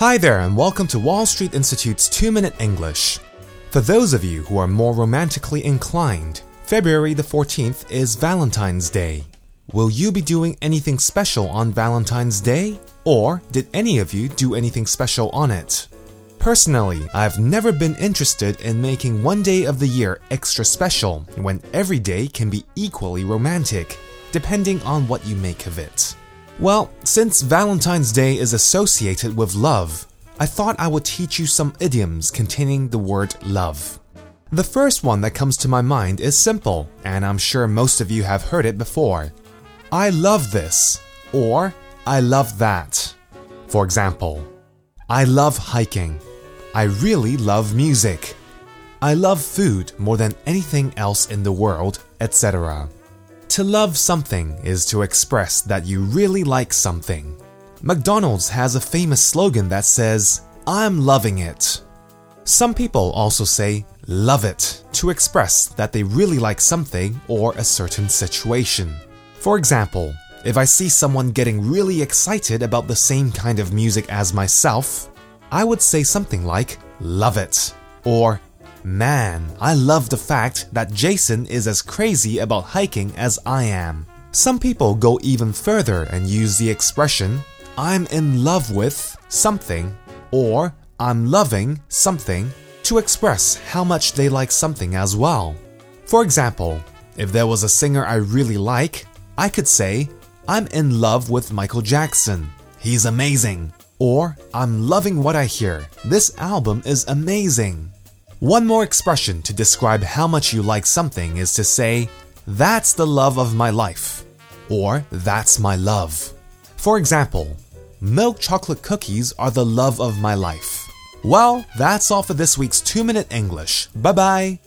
Hi there, and welcome to Wall Street Institute's 2 Minute English. For those of you who are more romantically inclined, February the 14th is Valentine's Day. Will you be doing anything special on Valentine's Day? Or did any of you do anything special on it? Personally, I've never been interested in making one day of the year extra special when every day can be equally romantic, depending on what you make of it. Well, since Valentine's Day is associated with love, I thought I would teach you some idioms containing the word love. The first one that comes to my mind is simple, and I'm sure most of you have heard it before. I love this, or I love that. For example, I love hiking. I really love music. I love food more than anything else in the world, etc. To love something is to express that you really like something. McDonald's has a famous slogan that says, I'm loving it. Some people also say, love it, to express that they really like something or a certain situation. For example, if I see someone getting really excited about the same kind of music as myself, I would say something like, love it, or Man, I love the fact that Jason is as crazy about hiking as I am. Some people go even further and use the expression, I'm in love with something, or I'm loving something, to express how much they like something as well. For example, if there was a singer I really like, I could say, I'm in love with Michael Jackson. He's amazing. Or, I'm loving what I hear. This album is amazing. One more expression to describe how much you like something is to say, That's the love of my life, or That's my love. For example, milk chocolate cookies are the love of my life. Well, that's all for this week's 2 Minute English. Bye bye.